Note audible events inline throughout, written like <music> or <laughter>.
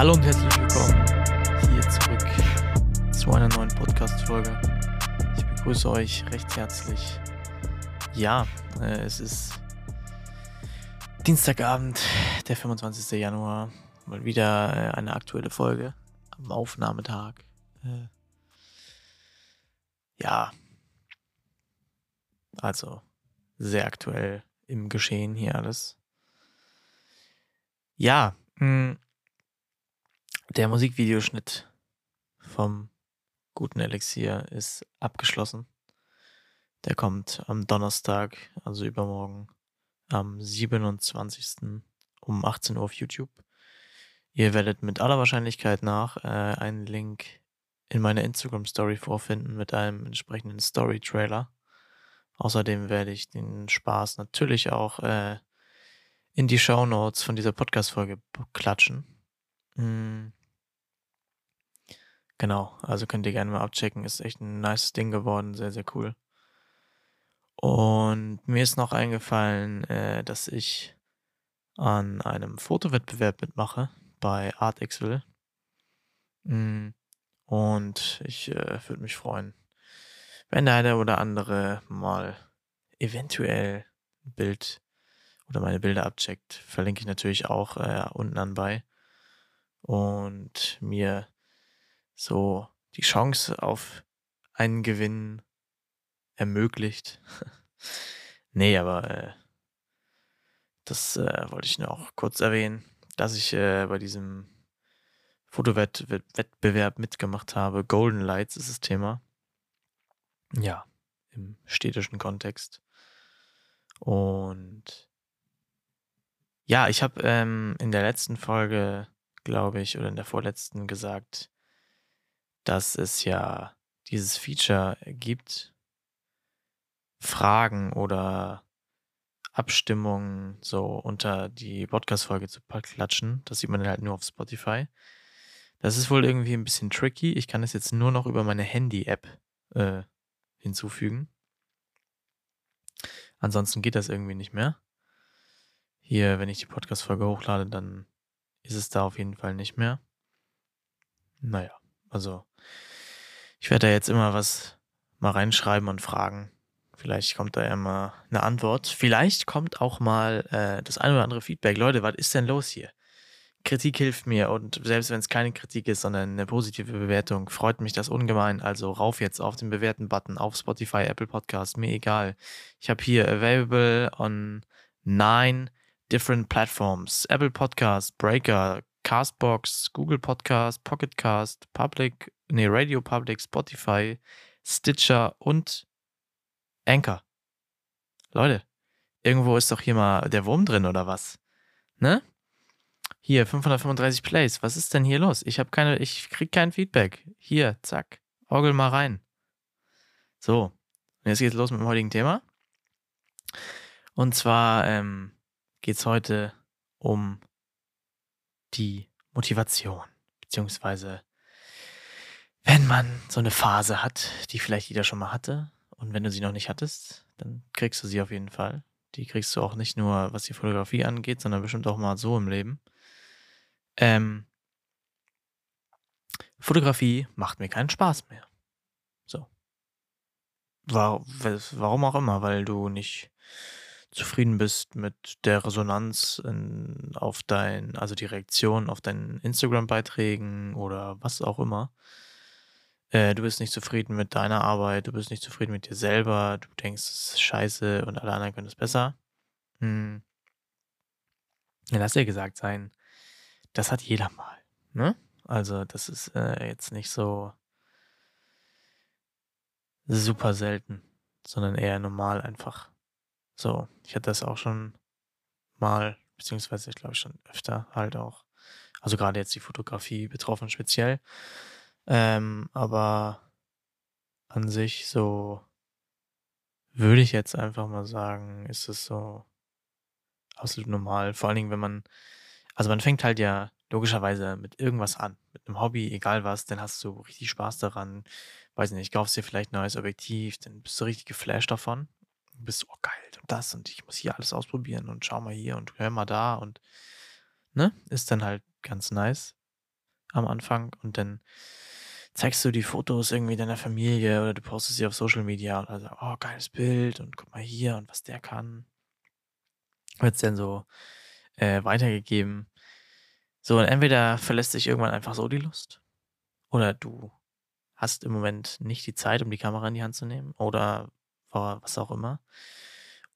Hallo und herzlich willkommen hier zurück zu einer neuen Podcast-Folge. Ich begrüße euch recht herzlich. Ja, äh, es ist Dienstagabend, der 25. Januar. Mal wieder äh, eine aktuelle Folge am Aufnahmetag. Äh, ja, also sehr aktuell im Geschehen hier alles. Ja, mh, der Musikvideoschnitt vom guten Elixier ist abgeschlossen. Der kommt am Donnerstag, also übermorgen, am 27. um 18 Uhr auf YouTube. Ihr werdet mit aller Wahrscheinlichkeit nach äh, einen Link in meiner Instagram Story vorfinden mit einem entsprechenden Story Trailer. Außerdem werde ich den Spaß natürlich auch äh, in die Show Notes von dieser Podcast-Folge klatschen. Mhm. Genau, also könnt ihr gerne mal abchecken. Ist echt ein nice Ding geworden, sehr, sehr cool. Und mir ist noch eingefallen, äh, dass ich an einem Fotowettbewerb mitmache bei ArtXville. Mhm. Und ich äh, würde mich freuen, wenn der eine oder andere mal eventuell ein Bild oder meine Bilder abcheckt. Verlinke ich natürlich auch äh, unten anbei. Und mir so die Chance auf einen Gewinn ermöglicht. <laughs> nee, aber äh, das äh, wollte ich nur auch kurz erwähnen, dass ich äh, bei diesem Fotowettbewerb mitgemacht habe. Golden Lights ist das Thema. Ja, im städtischen Kontext. Und ja, ich habe ähm, in der letzten Folge, glaube ich, oder in der vorletzten gesagt, dass es ja dieses Feature gibt, Fragen oder Abstimmungen so unter die Podcast-Folge zu klatschen. Das sieht man halt nur auf Spotify. Das ist wohl irgendwie ein bisschen tricky. Ich kann es jetzt nur noch über meine Handy-App äh, hinzufügen. Ansonsten geht das irgendwie nicht mehr. Hier, wenn ich die Podcast-Folge hochlade, dann ist es da auf jeden Fall nicht mehr. Naja, also ich werde da jetzt immer was mal reinschreiben und fragen. Vielleicht kommt da ja mal eine Antwort. Vielleicht kommt auch mal äh, das ein oder andere Feedback. Leute, was ist denn los hier? Kritik hilft mir und selbst wenn es keine Kritik ist, sondern eine positive Bewertung, freut mich das ungemein. Also rauf jetzt auf den Bewerten-Button auf Spotify, Apple Podcast, mir egal. Ich habe hier available on nine different platforms: Apple Podcast, Breaker, Castbox, Google Podcast, Pocket Cast, Public, nee, Radio Public, Spotify, Stitcher und Anchor. Leute, irgendwo ist doch hier mal der Wurm drin oder was? Ne? Hier, 535 Plays. Was ist denn hier los? Ich habe keine, ich krieg kein Feedback. Hier, zack. Orgel mal rein. So. Jetzt geht's los mit dem heutigen Thema. Und zwar ähm, geht's heute um die Motivation. Beziehungsweise, wenn man so eine Phase hat, die vielleicht jeder schon mal hatte. Und wenn du sie noch nicht hattest, dann kriegst du sie auf jeden Fall. Die kriegst du auch nicht nur, was die Fotografie angeht, sondern bestimmt auch mal so im Leben. Ähm, Fotografie macht mir keinen Spaß mehr. So. Warum auch immer, weil du nicht zufrieden bist mit der Resonanz in, auf dein, also die Reaktion auf deinen Instagram-Beiträgen oder was auch immer. Äh, du bist nicht zufrieden mit deiner Arbeit, du bist nicht zufrieden mit dir selber, du denkst, es ist scheiße und alle anderen können es besser. Hm. Ja, lass dir gesagt sein, das hat jeder mal. Ne? Also, das ist äh, jetzt nicht so super selten, sondern eher normal einfach. So, ich hatte das auch schon mal, beziehungsweise ich glaube schon öfter halt auch. Also gerade jetzt die Fotografie betroffen speziell. Ähm, aber an sich so würde ich jetzt einfach mal sagen, ist es so absolut normal. Vor allen Dingen, wenn man also man fängt halt ja logischerweise mit irgendwas an. Mit einem Hobby, egal was, dann hast du richtig Spaß daran. Weiß nicht, kaufst dir vielleicht ein neues Objektiv, dann bist du richtig geflasht davon. Du bist, oh geil, und das und ich muss hier alles ausprobieren und schau mal hier und hör mal da und ne, ist dann halt ganz nice. am Anfang und dann zeigst du die Fotos irgendwie deiner Familie oder du postest sie auf Social Media und also, oh, geiles Bild und guck mal hier und was der kann. Wird es dann so äh, weitergegeben. So, und entweder verlässt sich irgendwann einfach so die Lust oder du hast im Moment nicht die Zeit, um die Kamera in die Hand zu nehmen oder was auch immer.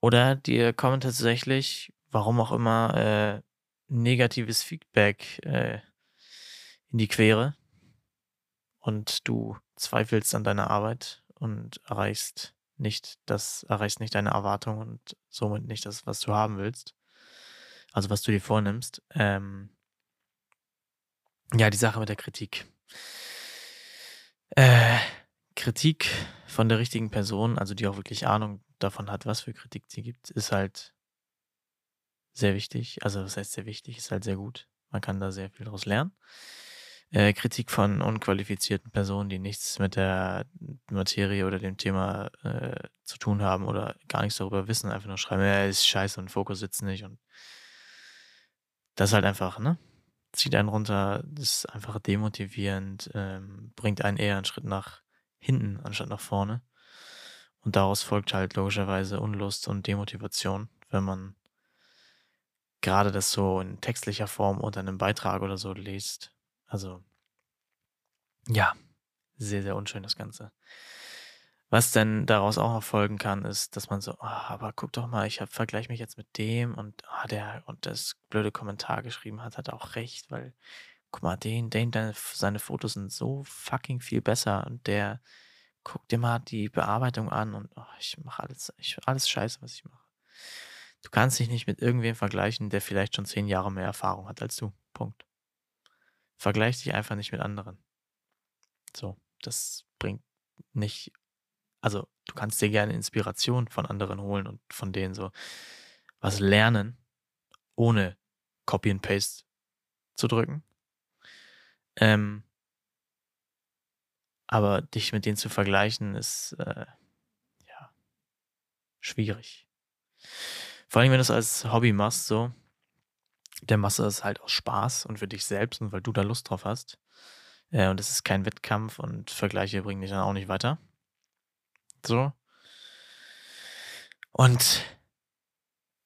Oder dir kommt tatsächlich, warum auch immer, äh, negatives Feedback äh, in die Quere und du zweifelst an deiner Arbeit und erreichst nicht das, erreichst nicht deine Erwartungen und somit nicht das, was du haben willst. Also was du dir vornimmst. Ähm, ja, die Sache mit der Kritik. Äh, Kritik von der richtigen Person, also die auch wirklich Ahnung davon hat, was für Kritik sie gibt, ist halt sehr wichtig. Also, was heißt sehr wichtig, ist halt sehr gut. Man kann da sehr viel daraus lernen. Äh, Kritik von unqualifizierten Personen, die nichts mit der Materie oder dem Thema äh, zu tun haben oder gar nichts darüber wissen, einfach nur schreiben, ja, ist scheiße und Fokus sitzt nicht und das ist halt einfach, ne? Zieht einen runter, ist einfach demotivierend, ähm, bringt einen eher einen Schritt nach hinten anstatt nach vorne. Und daraus folgt halt logischerweise Unlust und Demotivation, wenn man gerade das so in textlicher Form unter einem Beitrag oder so liest. Also, ja, sehr, sehr unschön das Ganze. Was denn daraus auch noch folgen kann, ist, dass man so, oh, aber guck doch mal, ich vergleiche mich jetzt mit dem und ah, der und das blöde Kommentar geschrieben hat, hat auch recht, weil guck mal, den, den, deine, seine Fotos sind so fucking viel besser und der guck dir mal die Bearbeitung an und oh, ich mache alles, ich, alles scheiße, was ich mache. Du kannst dich nicht mit irgendwem vergleichen, der vielleicht schon zehn Jahre mehr Erfahrung hat als du. Punkt. Vergleich dich einfach nicht mit anderen. So, das bringt nicht. Also, du kannst dir gerne Inspiration von anderen holen und von denen so was lernen, ohne Copy and Paste zu drücken. Ähm, aber dich mit denen zu vergleichen, ist äh, ja schwierig. Vor allem, wenn du es als Hobby machst, so, der du das halt aus Spaß und für dich selbst und weil du da Lust drauf hast. Äh, und es ist kein Wettkampf und Vergleiche bringen dich dann auch nicht weiter. So. Und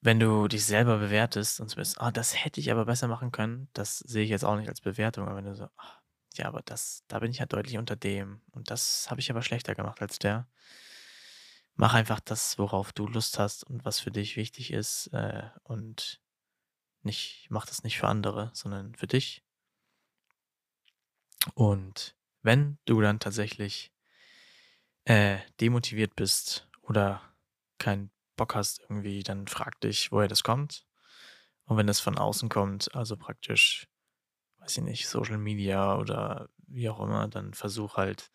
wenn du dich selber bewertest und so bist, ah, das hätte ich aber besser machen können, das sehe ich jetzt auch nicht als Bewertung, aber wenn du so, ach, ja, aber das, da bin ich ja deutlich unter dem und das habe ich aber schlechter gemacht als der. Mach einfach das, worauf du Lust hast und was für dich wichtig ist äh, und nicht, mach das nicht für andere, sondern für dich. Und wenn du dann tatsächlich äh, demotiviert bist oder keinen Bock hast irgendwie, dann frag dich, woher das kommt. Und wenn das von außen kommt, also praktisch weiß ich nicht, Social Media oder wie auch immer, dann versuch halt,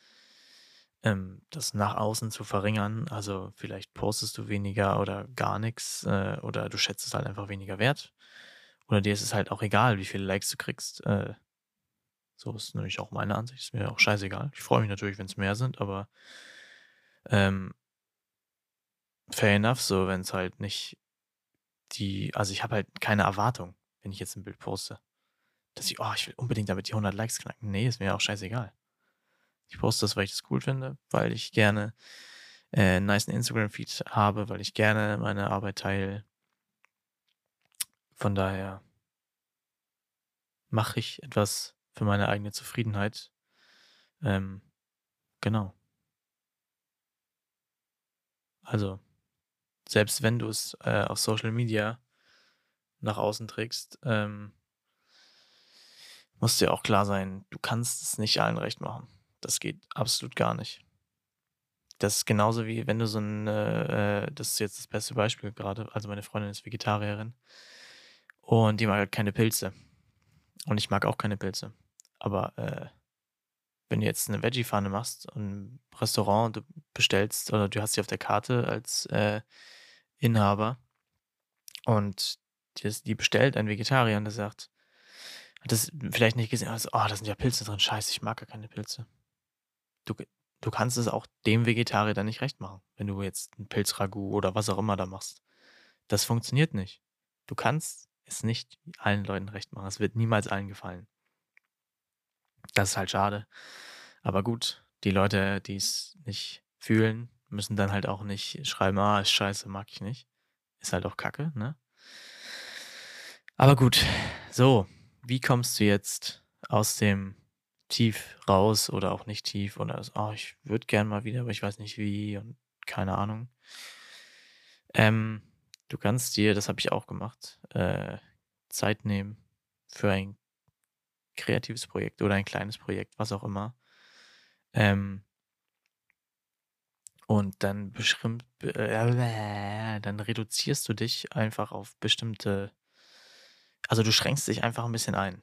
ähm, das nach außen zu verringern. Also vielleicht postest du weniger oder gar nichts äh, oder du schätzt es halt einfach weniger wert. Oder dir ist es halt auch egal, wie viele Likes du kriegst. Äh, so ist nämlich auch meine Ansicht. Ist mir auch scheißegal. Ich freue mich natürlich, wenn es mehr sind, aber ähm, fair enough, so wenn es halt nicht die, also ich habe halt keine Erwartung, wenn ich jetzt ein Bild poste dass ich, oh, ich will unbedingt damit die 100 Likes knacken. Nee, ist mir auch scheißegal. Ich poste das, weil ich das cool finde, weil ich gerne äh, einen nice Instagram-Feed habe, weil ich gerne meine Arbeit teile. Von daher mache ich etwas für meine eigene Zufriedenheit. Ähm, genau. Also, selbst wenn du es äh, auf Social Media nach außen trägst, ähm, muss dir auch klar sein, du kannst es nicht allen recht machen. Das geht absolut gar nicht. Das ist genauso wie wenn du so ein, äh, das ist jetzt das beste Beispiel gerade, also meine Freundin ist Vegetarierin und die mag halt keine Pilze. Und ich mag auch keine Pilze. Aber äh, wenn du jetzt eine Veggie-Pfanne machst und ein Restaurant du bestellst oder du hast sie auf der Karte als äh, Inhaber und die, die bestellt ein Vegetarier und der sagt, hat das vielleicht nicht gesehen, also, oh, da sind ja Pilze drin, scheiße, ich mag gar keine Pilze. Du, du kannst es auch dem Vegetarier dann nicht recht machen, wenn du jetzt ein Pilzragout oder was auch immer da machst. Das funktioniert nicht. Du kannst es nicht allen Leuten recht machen. Es wird niemals allen gefallen. Das ist halt schade. Aber gut, die Leute, die es nicht fühlen, müssen dann halt auch nicht schreiben, ah, ist scheiße, mag ich nicht. Ist halt auch kacke, ne? Aber gut, so, wie kommst du jetzt aus dem Tief raus oder auch nicht tief oder so, oh, ich würde gern mal wieder, aber ich weiß nicht wie und keine Ahnung. Ähm, du kannst dir, das habe ich auch gemacht, äh, Zeit nehmen für ein kreatives Projekt oder ein kleines Projekt, was auch immer. Ähm, und dann äh, dann reduzierst du dich einfach auf bestimmte, also du schränkst dich einfach ein bisschen ein.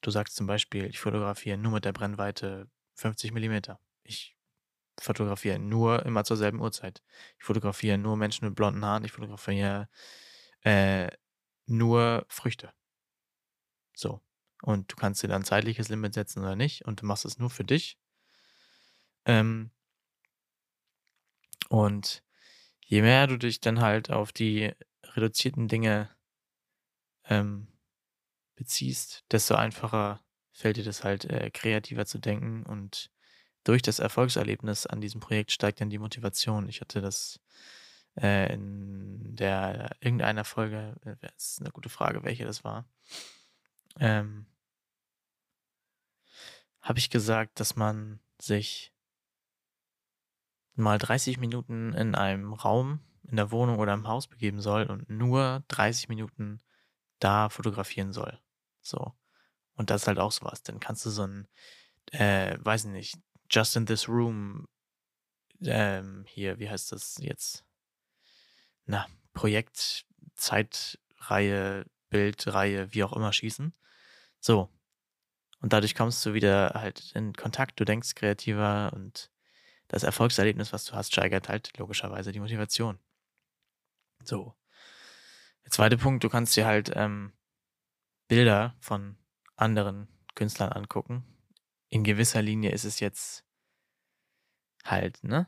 Du sagst zum Beispiel, ich fotografiere nur mit der Brennweite 50 mm. Ich fotografiere nur immer zur selben Uhrzeit. Ich fotografiere nur Menschen mit blonden Haaren. Ich fotografiere äh, nur Früchte. So. Und du kannst dir dann ein zeitliches Limit setzen oder nicht. Und du machst es nur für dich. Ähm, und je mehr du dich dann halt auf die reduzierten Dinge ähm, beziehst, desto einfacher fällt dir das halt äh, kreativer zu denken und durch das Erfolgserlebnis an diesem Projekt steigt dann die Motivation. Ich hatte das äh, in der irgendeiner Folge, äh, ist eine gute Frage, welche das war, ähm, habe ich gesagt, dass man sich mal 30 Minuten in einem Raum, in der Wohnung oder im Haus begeben soll und nur 30 Minuten da fotografieren soll. So. Und das ist halt auch sowas. Dann kannst du so ein, äh, weiß nicht, Just in This Room, ähm, hier, wie heißt das jetzt? Na, Projekt, Zeitreihe, Bildreihe, wie auch immer schießen. So. Und dadurch kommst du wieder halt in Kontakt, du denkst kreativer und das Erfolgserlebnis, was du hast, steigert halt logischerweise die Motivation. So. Der zweite Punkt, du kannst dir halt ähm, Bilder von anderen Künstlern angucken. In gewisser Linie ist es jetzt halt, ne?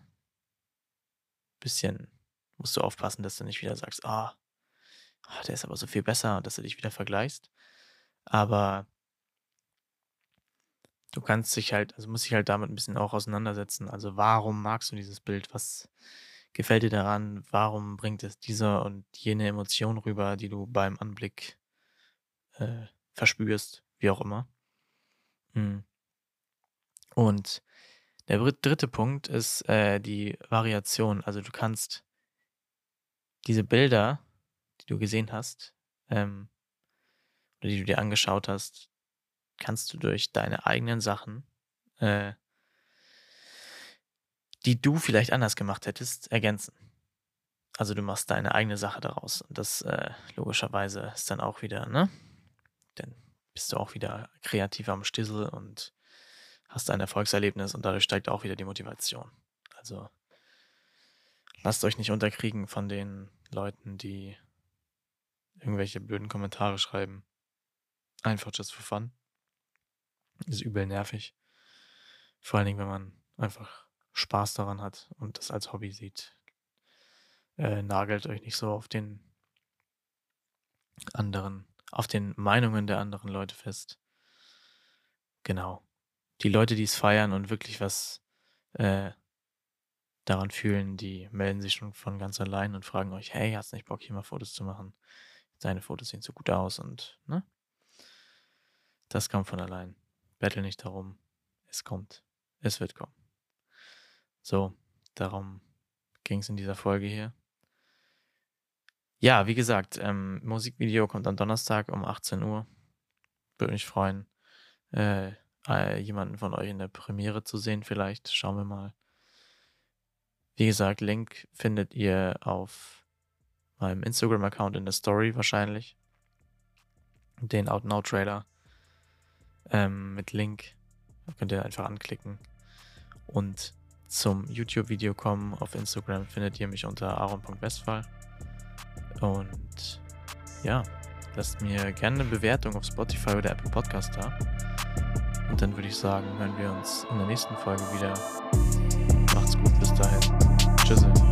Bisschen musst du aufpassen, dass du nicht wieder sagst, ah, oh, der ist aber so viel besser und dass du dich wieder vergleichst. Aber du kannst dich halt, also musst dich halt damit ein bisschen auch auseinandersetzen. Also warum magst du dieses Bild? Was gefällt dir daran? Warum bringt es diese und jene Emotion rüber, die du beim Anblick äh, verspürst, wie auch immer. Mhm. Und der dritte Punkt ist äh, die Variation. Also du kannst diese Bilder, die du gesehen hast, ähm, oder die du dir angeschaut hast, kannst du durch deine eigenen Sachen, äh, die du vielleicht anders gemacht hättest, ergänzen. Also du machst deine eigene Sache daraus. Und das äh, logischerweise ist dann auch wieder, ne? dann bist du auch wieder kreativ am Stissel und hast ein Erfolgserlebnis und dadurch steigt auch wieder die Motivation. Also lasst euch nicht unterkriegen von den Leuten, die irgendwelche blöden Kommentare schreiben. Einfach just for fun. Ist übel nervig. Vor allen Dingen, wenn man einfach Spaß daran hat und das als Hobby sieht. Äh, nagelt euch nicht so auf den anderen auf den Meinungen der anderen Leute fest. Genau. Die Leute, die es feiern und wirklich was äh, daran fühlen, die melden sich schon von ganz allein und fragen euch, hey, hast nicht Bock, hier mal Fotos zu machen? Deine Fotos sehen so gut aus und, ne? Das kommt von allein. Bettel nicht darum. Es kommt. Es wird kommen. So, darum ging es in dieser Folge hier. Ja, wie gesagt, ähm, Musikvideo kommt am Donnerstag um 18 Uhr. Würde mich freuen, äh, äh, jemanden von euch in der Premiere zu sehen, vielleicht. Schauen wir mal. Wie gesagt, Link findet ihr auf meinem Instagram-Account in der Story wahrscheinlich. Den Out Now Trailer ähm, mit Link. Könnt ihr einfach anklicken. Und zum YouTube-Video kommen auf Instagram findet ihr mich unter aaron.westphal. Und ja, lasst mir gerne eine Bewertung auf Spotify oder Apple Podcast da. Und dann würde ich sagen, hören wir uns in der nächsten Folge wieder. Macht's gut, bis dahin.